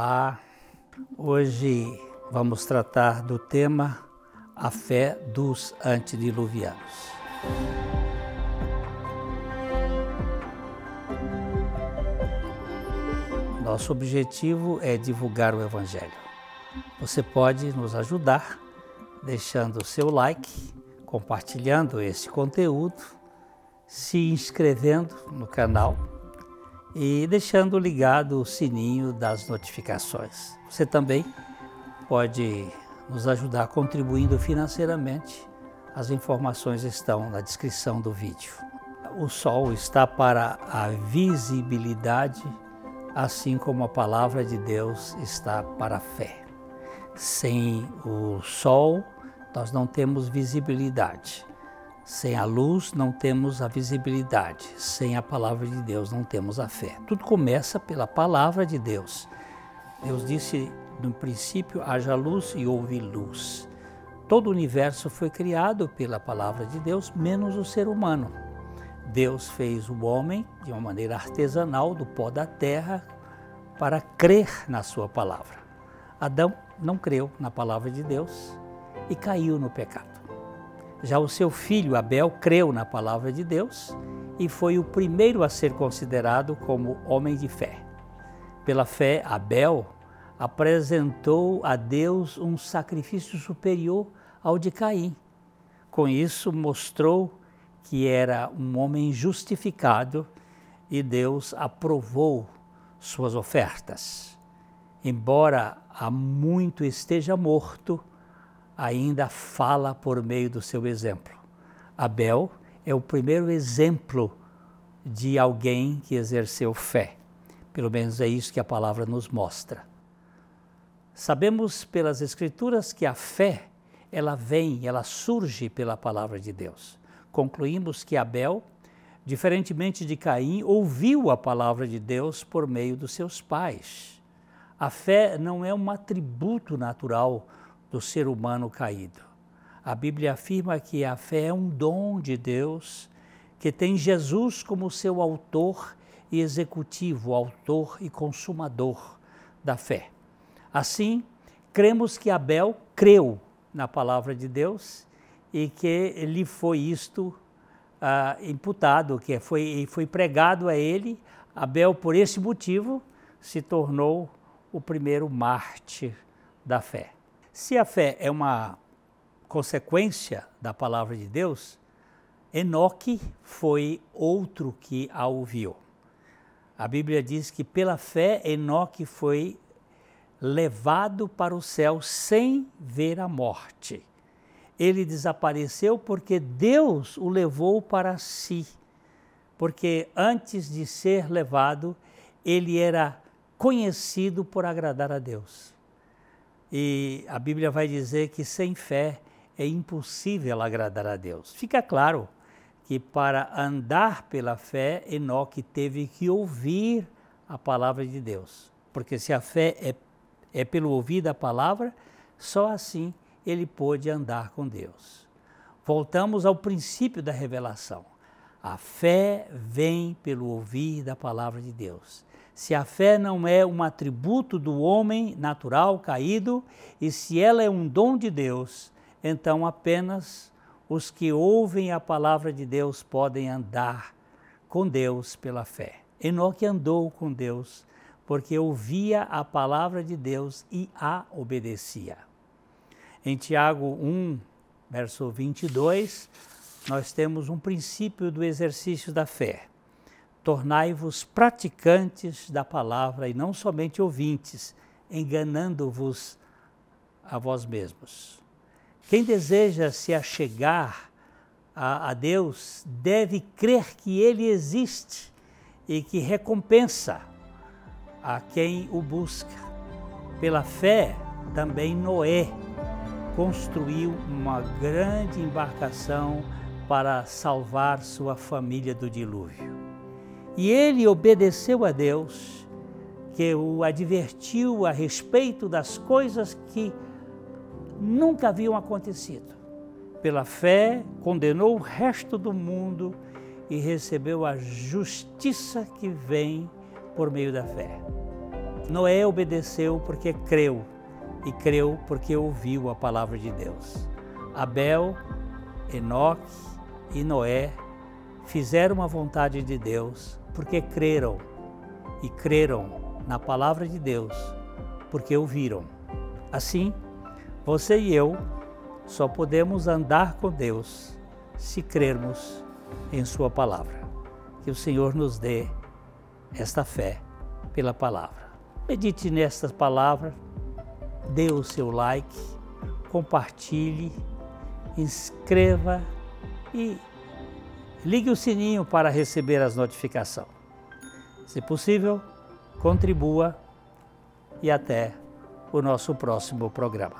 Olá, hoje vamos tratar do tema A Fé dos Antediluvianos. Nosso objetivo é divulgar o Evangelho. Você pode nos ajudar deixando seu like, compartilhando esse conteúdo, se inscrevendo no canal e deixando ligado o sininho das notificações. Você também pode nos ajudar contribuindo financeiramente. As informações estão na descrição do vídeo. O sol está para a visibilidade, assim como a palavra de Deus está para a fé. Sem o sol, nós não temos visibilidade. Sem a luz não temos a visibilidade, sem a palavra de Deus não temos a fé. Tudo começa pela palavra de Deus. Deus disse no princípio: haja luz e houve luz. Todo o universo foi criado pela palavra de Deus, menos o ser humano. Deus fez o homem de uma maneira artesanal do pó da terra para crer na sua palavra. Adão não creu na palavra de Deus e caiu no pecado. Já o seu filho Abel creu na palavra de Deus e foi o primeiro a ser considerado como homem de fé. Pela fé, Abel apresentou a Deus um sacrifício superior ao de Caim. Com isso, mostrou que era um homem justificado e Deus aprovou suas ofertas. Embora há muito esteja morto, ainda fala por meio do seu exemplo. Abel é o primeiro exemplo de alguém que exerceu fé. Pelo menos é isso que a palavra nos mostra. Sabemos pelas Escrituras que a fé, ela vem, ela surge pela palavra de Deus. Concluímos que Abel, diferentemente de Caim, ouviu a palavra de Deus por meio dos seus pais. A fé não é um atributo natural do ser humano caído. A Bíblia afirma que a fé é um dom de Deus, que tem Jesus como seu autor e executivo, autor e consumador da fé. Assim, cremos que Abel creu na palavra de Deus e que lhe foi isto uh, imputado, que foi, foi pregado a ele. Abel, por esse motivo, se tornou o primeiro mártir da fé. Se a fé é uma consequência da palavra de Deus, Enoque foi outro que a ouviu. A Bíblia diz que pela fé Enoque foi levado para o céu sem ver a morte. Ele desapareceu porque Deus o levou para si. Porque antes de ser levado, ele era conhecido por agradar a Deus. E a Bíblia vai dizer que sem fé é impossível agradar a Deus. Fica claro que para andar pela fé, Enoque teve que ouvir a palavra de Deus. Porque se a fé é, é pelo ouvir da palavra, só assim ele pôde andar com Deus. Voltamos ao princípio da revelação. A fé vem pelo ouvir da palavra de Deus se a fé não é um atributo do homem natural caído e se ela é um dom de Deus, então apenas os que ouvem a palavra de Deus podem andar com Deus pela fé. Enoque andou com Deus porque ouvia a palavra de Deus e a obedecia. Em Tiago 1, verso 22, nós temos um princípio do exercício da fé tornai-vos praticantes da palavra e não somente ouvintes, enganando-vos a vós mesmos. Quem deseja se achegar a, a Deus deve crer que Ele existe e que recompensa a quem o busca. Pela fé, também Noé construiu uma grande embarcação para salvar sua família do dilúvio. E ele obedeceu a Deus, que o advertiu a respeito das coisas que nunca haviam acontecido. Pela fé, condenou o resto do mundo e recebeu a justiça que vem por meio da fé. Noé obedeceu porque creu e creu porque ouviu a palavra de Deus. Abel, Enoque e Noé fizeram a vontade de Deus porque creram e creram na palavra de Deus porque ouviram. Assim, você e eu só podemos andar com Deus se crermos em Sua palavra. Que o Senhor nos dê esta fé pela palavra. Medite nestas palavras, dê o seu like, compartilhe, inscreva e ligue o sininho para receber as notificações. Se possível, contribua e até o nosso próximo programa.